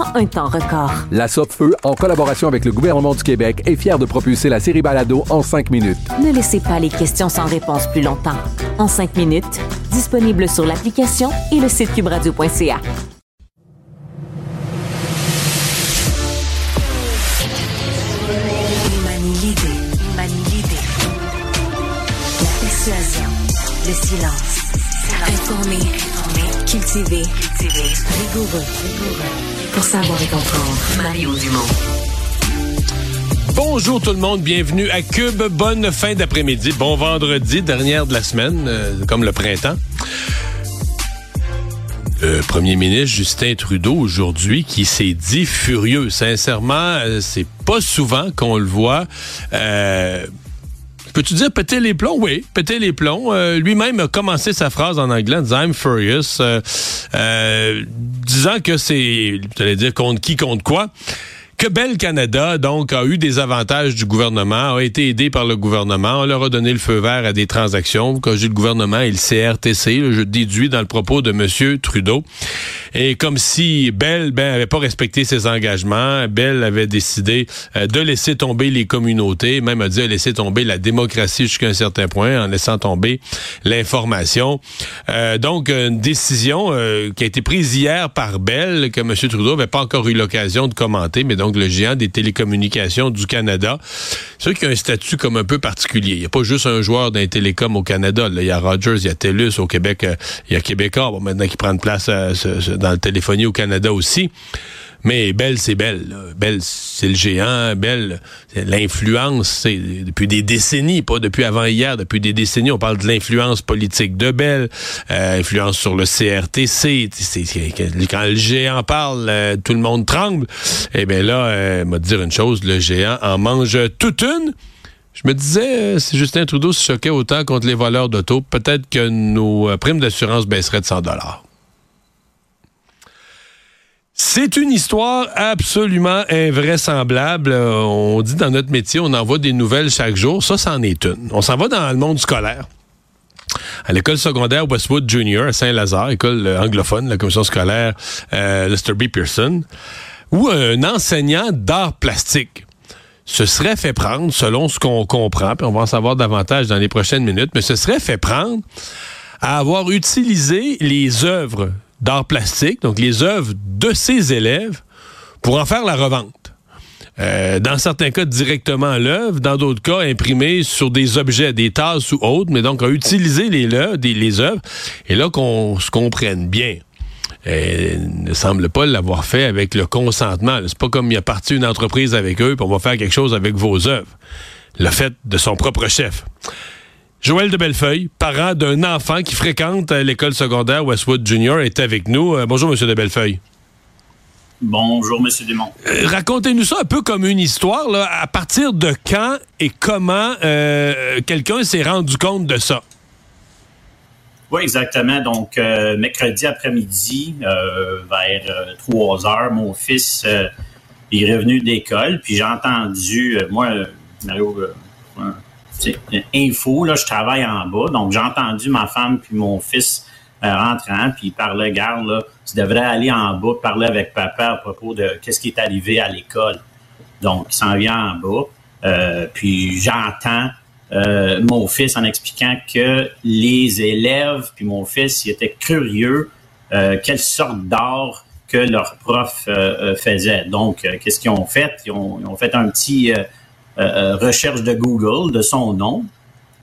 en un temps record. La Feu, en collaboration avec le gouvernement du Québec, est fière de propulser la série Balado en cinq minutes. Ne laissez pas les questions sans réponse plus longtemps. En 5 minutes, disponible sur l'application et le site cubradio.ca. Le silence. Cultivé, cultivé. Rigoureux, rigoureux. Pour savoir et comprendre. Mario Dumont. Bonjour tout le monde, bienvenue à Cube. Bonne fin d'après-midi, bon vendredi, dernière de la semaine, euh, comme le printemps. Le premier ministre Justin Trudeau aujourd'hui qui s'est dit furieux. Sincèrement, euh, c'est pas souvent qu'on le voit. Euh, Peux-tu dire péter les plombs? Oui, péter les plombs. Euh, lui-même a commencé sa phrase en anglais I'm furious, euh, euh, disant que c'est, tu allais dire contre qui, contre quoi. Que Bell Canada, donc, a eu des avantages du gouvernement, a été aidé par le gouvernement. On leur a donné le feu vert à des transactions. Quand j'ai le gouvernement et le CRTC, je déduis dans le propos de M. Trudeau. Et comme si Bell ben, avait pas respecté ses engagements, Bell avait décidé euh, de laisser tomber les communautés, même a dit laisser tomber la démocratie jusqu'à un certain point en laissant tomber l'information. Euh, donc, une décision euh, qui a été prise hier par Bell, que M. Trudeau n'avait pas encore eu l'occasion de commenter, mais donc le géant des télécommunications du Canada. C'est y a un statut comme un peu particulier. Il n'y a pas juste un joueur d'un télécom au Canada. Là, il y a Rogers, il y a TELUS au Québec, euh, il y a Québécois, bon, maintenant qui prend place ce- ce- dans le téléphonie au Canada aussi. Mais Bell, c'est Bell. Bell, c'est le géant. Bell, c'est l'influence, c'est depuis des décennies, pas depuis avant hier, depuis des décennies, on parle de l'influence politique de Bell, euh, influence sur le CRTC. Quand le géant parle, euh, tout le monde tremble. Eh bien là, euh, m'a dire une chose, le géant en mange toute une. Je me disais, euh, si Justin Trudeau se choquait autant contre les voleurs d'auto, peut-être que nos euh, primes d'assurance baisseraient de 100 dollars. C'est une histoire absolument invraisemblable. Euh, On dit dans notre métier, on envoie des nouvelles chaque jour. Ça, c'en est une. On s'en va dans le monde scolaire. À l'école secondaire Westwood Junior à Saint-Lazare, école euh, anglophone, la commission scolaire euh, Lester B. Pearson, où un enseignant d'art plastique se serait fait prendre, selon ce qu'on comprend, puis on va en savoir davantage dans les prochaines minutes, mais se serait fait prendre à avoir utilisé les œuvres d'art plastique, donc les œuvres de ses élèves, pour en faire la revente. Euh, dans certains cas, directement l'œuvre, dans d'autres cas, imprimé sur des objets, des tasses ou autres, mais donc a utilisé les, œuvres. Et là, qu'on se comprenne bien. Euh, il ne semble pas l'avoir fait avec le consentement. C'est pas comme il a parti une entreprise avec eux, puis on faire quelque chose avec vos œuvres. Le fait de son propre chef. Joël de Bellefeuille, parent d'un enfant qui fréquente euh, l'école secondaire Westwood Junior, est avec nous. Euh, bonjour, Monsieur de Bellefeuille. Bonjour, Monsieur Dumont. Euh, Racontez-nous ça un peu comme une histoire. Là. À partir de quand et comment euh, quelqu'un s'est rendu compte de ça? Oui, exactement. Donc, euh, mercredi après-midi, vers euh, 3 heures, mon fils est revenu d'école, puis j'ai entendu, moi, Mario, euh, info, là, je travaille en bas, donc j'ai entendu ma femme puis mon fils euh, rentrant, puis il parlait, garde, là, tu devrais aller en bas, parler avec papa à propos de qu'est-ce qui est arrivé à l'école. Donc, il s'en vient en bas, euh, puis j'entends euh, mon fils en expliquant que les élèves, puis mon fils, il était curieux, quelle sorte d'art que leur prof faisait. Donc, qu'est-ce qu'ils ont fait? Ils ils ont fait un petit recherche de Google de son nom,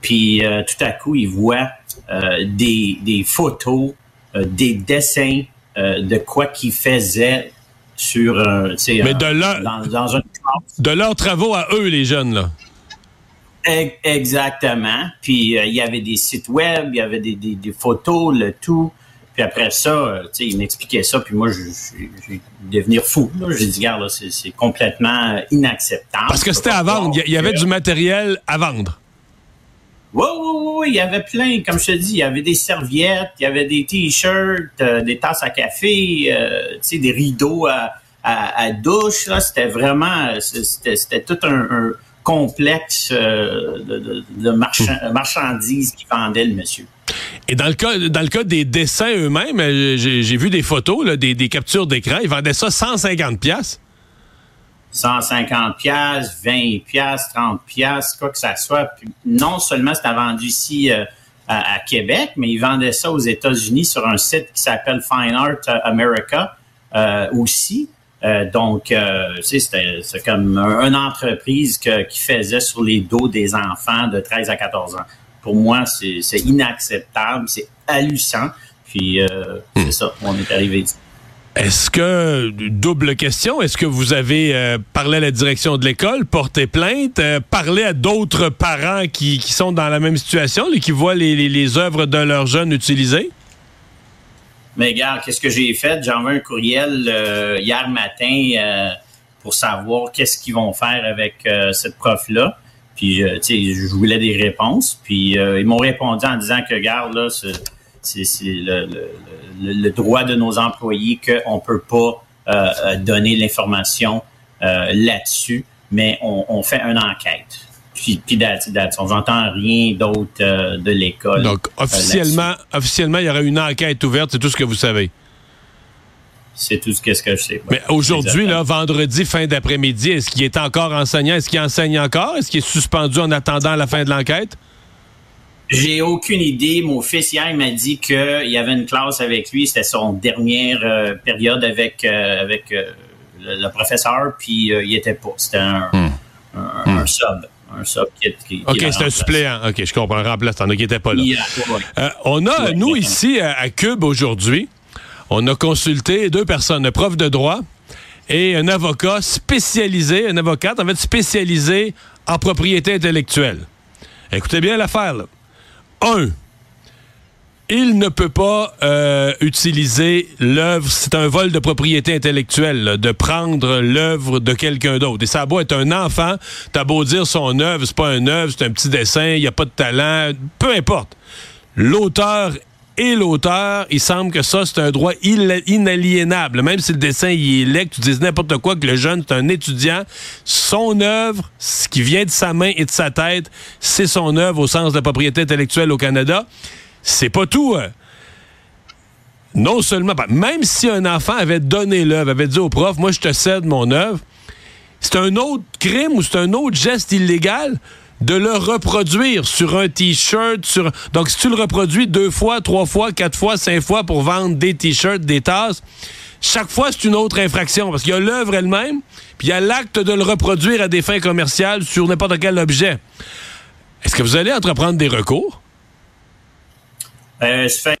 puis tout à coup, ils voient des, des photos, des dessins de quoi qu'ils faisaient sur un, Mais de leur, dans, de leurs travaux à eux, les jeunes, là. Exactement. Puis euh, il y avait des sites web, il y avait des, des, photos, le tout. Puis après ça, euh, tu sais, il m'expliquait ça, puis moi, j'ai devenir fou. J'ai dit, regarde, c'est complètement inacceptable. Parce que c'était à vendre. Il y avait du matériel à vendre. Oui, oui, oui, il y avait plein, comme je te dis, il y avait des serviettes, il y avait des t-shirts, euh, des tasses à café, tu sais, des rideaux à, à, douche. Là, c'était vraiment, c'était tout un, complexe euh, de, de, hmm. marchandises qui vendait le monsieur. Et dans le cas, dans le cas des dessins eux-mêmes, euh, j'ai vu des photos, des, captures d'écran. Ils vendaient ça 150 pièces. 150 pièces, 20 pièces, 30 pièces, quoi que ça soit. non seulement c'était vendu ici euh, à, Québec, mais ils vendaient ça aux États-Unis sur un site qui s'appelle Fine Art America aussi. Euh, donc, euh, c'est comme une entreprise qui faisait sur les dos des enfants de 13 à 14 ans. Pour moi, c'est inacceptable, c'est hallucinant. Puis, euh, c'est hmm. ça, on est arrivé ici. Est-ce que, double question, est-ce que vous avez parlé à la direction de l'école, porté plainte, parlé à d'autres parents qui, sont dans la même situation, et qui voient les, les, les œuvres de leurs jeunes utilisées? Mais regarde, qu'est-ce que j'ai fait? J'ai envoyé un courriel euh, hier matin euh, pour savoir qu'est-ce qu'ils vont faire avec euh, cette prof-là. Puis, tu sais, je voulais des réponses. Puis, ils m'ont répondu en disant que, regarde, là, c'est le, le, le, droit de nos employés qu'on ne peut pas donner l'information là-dessus, mais on, on fait une enquête puis, puis On n'entend rien d'autre euh, de l'école. Donc, euh, officiellement, officiellement, il y aurait une enquête ouverte, c'est tout ce que vous savez. C'est tout ce que, je sais. Mais aujourd'hui, là, vendredi, fin d'après-midi, est-ce qu'il est encore enseignant? Est-ce qu'il enseigne encore? Est-ce qu'il est suspendu en attendant la fin de l'enquête? J'ai aucune idée. Mon fils, hier, il m'a dit qu'il y avait une classe avec lui. C'était son dernière euh, période avec, avec le, professeur, puis il était pas. C'était un, hmm. Hmm. sub un sub qui, OK, c'est un suppléant. OK, je comprends. Remplaçant, qui n'était pas là. Euh, on a, nous, ici, à, Cube, aujourd'hui, on a consulté deux personnes, un prof de droit et un avocat spécialisé, un avocat, en fait, spécialisé en propriété intellectuelle. Écoutez bien l'affaire. Un, il ne peut pas euh, utiliser l'œuvre, c'est un vol de propriété intellectuelle, de prendre l'œuvre de quelqu'un d'autre. Et ça a beau être un enfant, t'as beau dire son œuvre, c'est pas un œuvre, c'est un petit dessin, il n'y a pas de talent, peu importe. L'auteur et l'auteur, il semble que ça, c'est un droit inaliénable. Même si le dessin il est laid, tu dis n'importe quoi, que le jeune, c'est un étudiant, son œuvre, ce qui vient de sa main et de sa tête, c'est son œuvre au sens de propriété intellectuelle au Canada c'est pas tout. Hein. Non seulement, même si un enfant avait donné l'œuvre, avait dit au prof, moi je te cède mon œuvre, c'est un autre crime ou c'est un autre geste illégal de le reproduire sur un t-shirt. Sur... Donc, si tu le reproduis deux fois, trois fois, quatre fois, cinq fois pour vendre des t-shirts, des tasses, chaque fois, c'est une autre infraction parce qu'il y a l'œuvre elle-même, puis il y a l'acte de le reproduire à des fins commerciales sur n'importe quel objet. Est-ce que vous allez entreprendre des recours? Euh, fait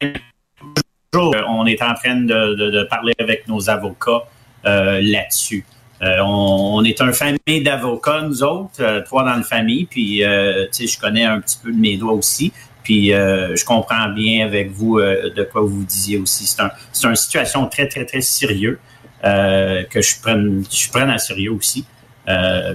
on est en train de, parler avec nos avocats euh, là-dessus. Euh, on, est un famille d'avocats, nous autres, trois dans la famille, puis je connais un petit peu de mes doigts aussi. Puis je comprends bien avec vous de quoi vous disiez aussi. C'est un, une situation très, très, très sérieuse que je prenne, je prenne à sérieux aussi.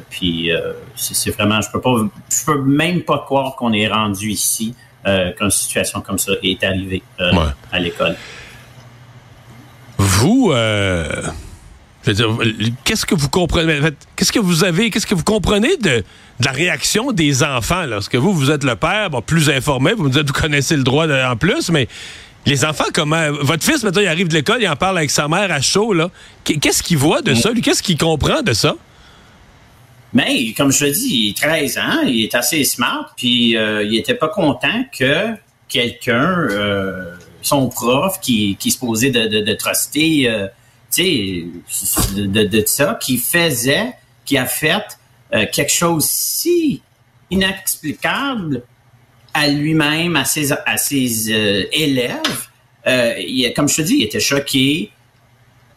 puis c'est vraiment, je peux pas, je peux même pas croire qu'on est rendu ici euh, qu'une situation comme ça est arrivée euh, à l'école. Vous, euh, qu'est-ce que vous comprenez? Qu'est-ce que vous avez Qu'est-ce que vous comprenez de, la réaction des enfants lorsque vous vous êtes le père, plus informé, vous me dites vous connaissez le droit en plus, mais les enfants, comment votre fils maintenant il arrive de l'école, il en parle avec sa mère à chaud là. Qu'est-ce qu'il voit de ça Qu'est-ce qu'il comprend de ça? Mais, comme je le dis, il est 13 ans, il est assez smart, puis euh, il était pas content que quelqu'un, euh, son prof, qui, qui se posait de, de, de truster, euh, tu sais, de, de, ça, qui faisait, qui a fait euh, quelque chose si inexplicable à lui-même, à ses, à ses euh, élèves. Euh, il, comme je te dis, il était choqué.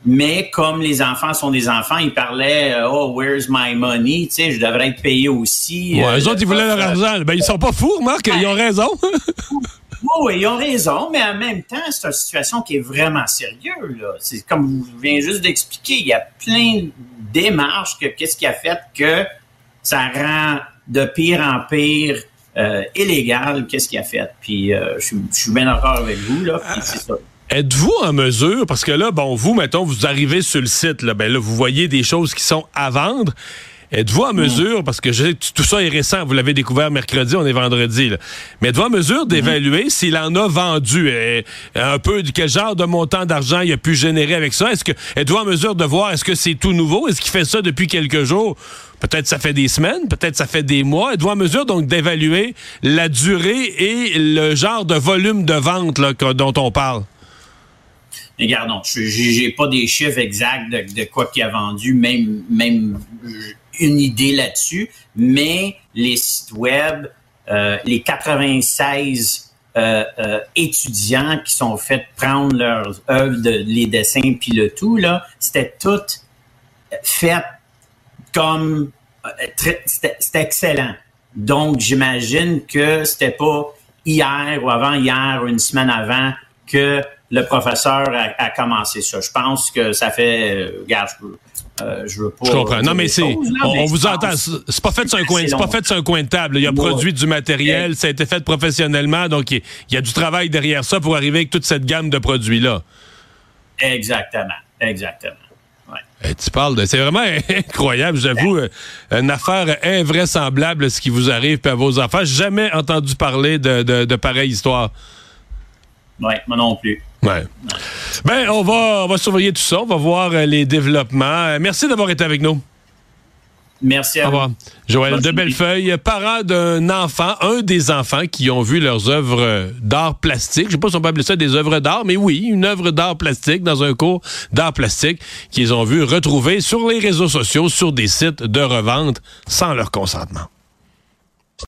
Mais comme les enfants sont des enfants, ils parlaient euh, Oh, where's my money? Tu sais, je devrais être payé aussi. Ouais, eux autres, ils voulaient leur argent. Ben, ils sont pas fous, Marc. Ils ont raison. Oui, oui, ils ont raison, mais en même temps, c'est une situation qui est vraiment sérieuse. Là. C'est comme vous venez juste d'expliquer, il y a plein de démarches que qu'est-ce qui a fait que ça rend de pire en pire euh, illégal, qu'est-ce qui a fait. Puis euh, je, suis- je suis bien d'accord avec vous, là, puis c'est ça. Êtes-vous en mesure, parce que là, bon, vous, mettons, vous arrivez sur le site, là, ben là, vous voyez des choses qui sont à vendre. Êtes-vous en mesure, parce que je- tout ça est récent, vous l'avez découvert mercredi, on est vendredi, là. mais êtes-vous en mesure d'évaluer s'il en a vendu, un peu, de quel genre de montant d'argent il a pu générer avec ça? Est-ce que êtes-vous en mesure de voir, est-ce que c'est tout nouveau? Est-ce qu'il fait ça depuis quelques jours? Peut-être ça fait des semaines, peut-être ça fait des mois. Êtes-vous en mesure donc d'évaluer la durée et le genre de volume de vente là, dont on parle? Mais Regardons, je- j'ai pas des chiffres exacts de, de quoi qu'il a vendu, même, même une idée là-dessus, mais les sites web, euh, les 96 euh, euh, étudiants qui sont faits prendre leurs œuvres, de, les dessins puis le tout, là, c'était tout fait comme c'était excellent. Donc, j'imagine que c'était pas hier ou avant hier ou une semaine avant que le professeur a, commencé ça. Je pense que ça fait, euh, je veux pas. Je comprends. dire Non, mais c'est. On, vous entend. C'est pas fait sur un coin. C'est pas fait sur un coin de table. Il a Ouais. produit du matériel. Ça a été fait professionnellement. Donc, il y a du travail derrière ça pour arriver avec toute cette gamme de produits-là. Exactement. Exactement. Ouais. Eh, tu parles de. C'est vraiment incroyable, j'avoue. euh, Une affaire invraisemblable, ce qui vous arrive puis à vos enfants. Jamais entendu parler de, de, de pareille histoire. Ouais, moi non plus. Ouais. Ben, on va, on va surveiller tout ça. On va voir euh, les développements. Euh, Merci d'avoir été avec nous. Merci Au à vous. revoir. Joël de Bellefeuille, parent d'un enfant, un des enfants qui ont vu leurs œuvres d'art plastique. Je sais pas si on peut appeler ça des œuvres d'art, mais oui, une œuvre d'art plastique dans un cours d'art plastique qu'ils ont vu retrouver sur les réseaux sociaux, sur des sites de revente sans leur consentement.